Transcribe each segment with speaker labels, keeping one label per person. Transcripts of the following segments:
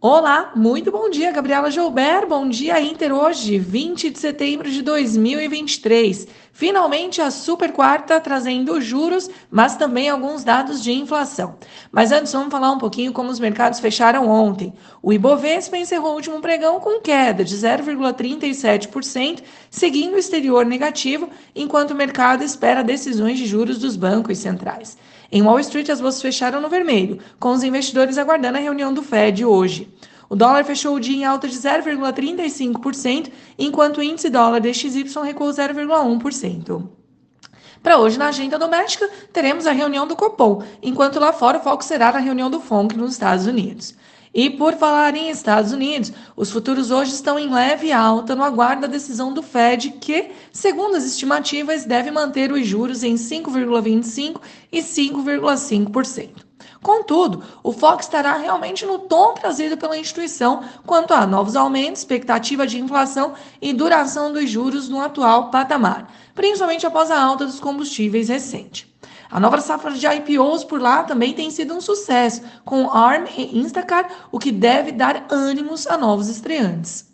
Speaker 1: Olá, muito bom dia, Gabriela Joubert. Bom dia, Inter, hoje, 20 de setembro de 2023. Finalmente a super quarta trazendo juros, mas também alguns dados de inflação. Mas antes vamos falar um pouquinho como os mercados fecharam ontem. O Ibovespa encerrou o último pregão com queda de 0,37%, seguindo o exterior negativo, enquanto o mercado espera decisões de juros dos bancos centrais. Em Wall Street, as bolsas fecharam no vermelho, com os investidores aguardando a reunião do Fed hoje. O dólar fechou o dia em alta de 0,35%, enquanto o índice dólar DXY recuou 0,1%. Para hoje, na agenda doméstica, teremos a reunião do Copom, enquanto lá fora o foco será na reunião do FONC nos Estados Unidos. E por falar em Estados Unidos, os futuros hoje estão em leve alta no aguardo da decisão do Fed, que, segundo as estimativas, deve manter os juros em 5,25% e 5,5%. Contudo, o foco estará realmente no tom trazido pela instituição quanto a novos aumentos, expectativa de inflação e duração dos juros no atual patamar, principalmente após a alta dos combustíveis recente. A nova safra de IPOs por lá também tem sido um sucesso, com ARM e Instacart, o que deve dar ânimos a novos estreantes.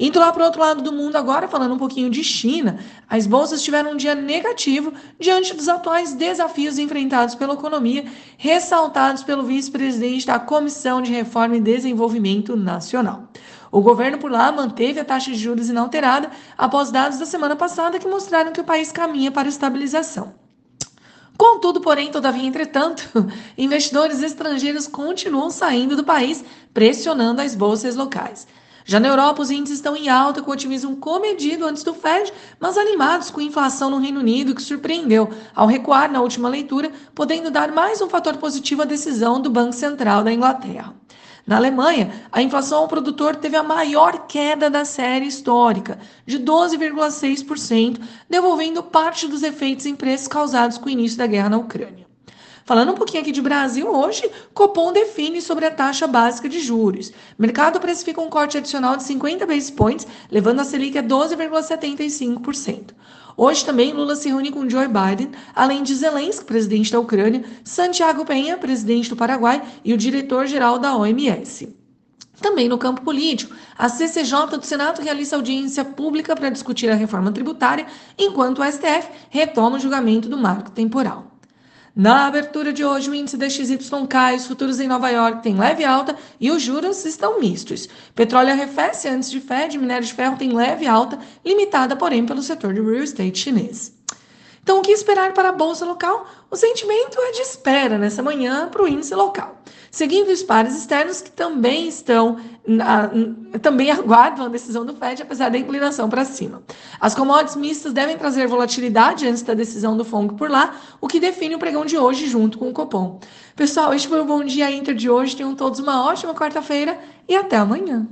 Speaker 1: Indo lá para o outro lado do mundo agora, falando um pouquinho de China, as bolsas tiveram um dia negativo diante dos atuais desafios enfrentados pela economia, ressaltados pelo vice-presidente da Comissão de Reforma e Desenvolvimento Nacional. O governo por lá manteve a taxa de juros inalterada após dados da semana passada que mostraram que o país caminha para estabilização. Contudo, porém, todavia, entretanto, investidores estrangeiros continuam saindo do país, pressionando as bolsas locais. Já na Europa, os índices estão em alta, com otimismo comedido antes do Fed, mas animados com inflação no Reino Unido, que surpreendeu ao recuar na última leitura, podendo dar mais um fator positivo à decisão do Banco Central da Inglaterra. Na Alemanha, a inflação ao produtor teve a maior queda da série histórica, de 12,6%, devolvendo parte dos efeitos em preços causados com o início da guerra na Ucrânia. Falando um pouquinho aqui de Brasil, hoje, Copom define sobre a taxa básica de juros. Mercado precifica um corte adicional de 50 basis points, levando a Selic a 12,75%. Hoje também Lula se reúne com Joe Biden, além de Zelensky, presidente da Ucrânia, Santiago Penha, presidente do Paraguai, e o diretor-geral da OMS. Também no campo político, a CCJ do Senado realiza audiência pública para discutir a reforma tributária, enquanto o STF retoma o julgamento do marco temporal. Na abertura de hoje, o índice DXY cai, os futuros em Nova York têm leve alta e os juros estão mistos. Petróleo arrefece antes de Fed, minério de ferro tem leve alta, limitada, porém, pelo setor de real estate chinês. Então, o que esperar para a bolsa local? O sentimento é de espera nessa manhã para o índice local. Seguindo os pares externos que também estão, também aguardam a decisão do Fed, apesar da inclinação para cima. As commodities mistas devem trazer volatilidade antes da decisão do FONC por lá, o que define o pregão de hoje junto com o Copom. Pessoal, este foi o Bom Dia Inter de hoje. Tenham todos uma ótima quarta-feira e até amanhã.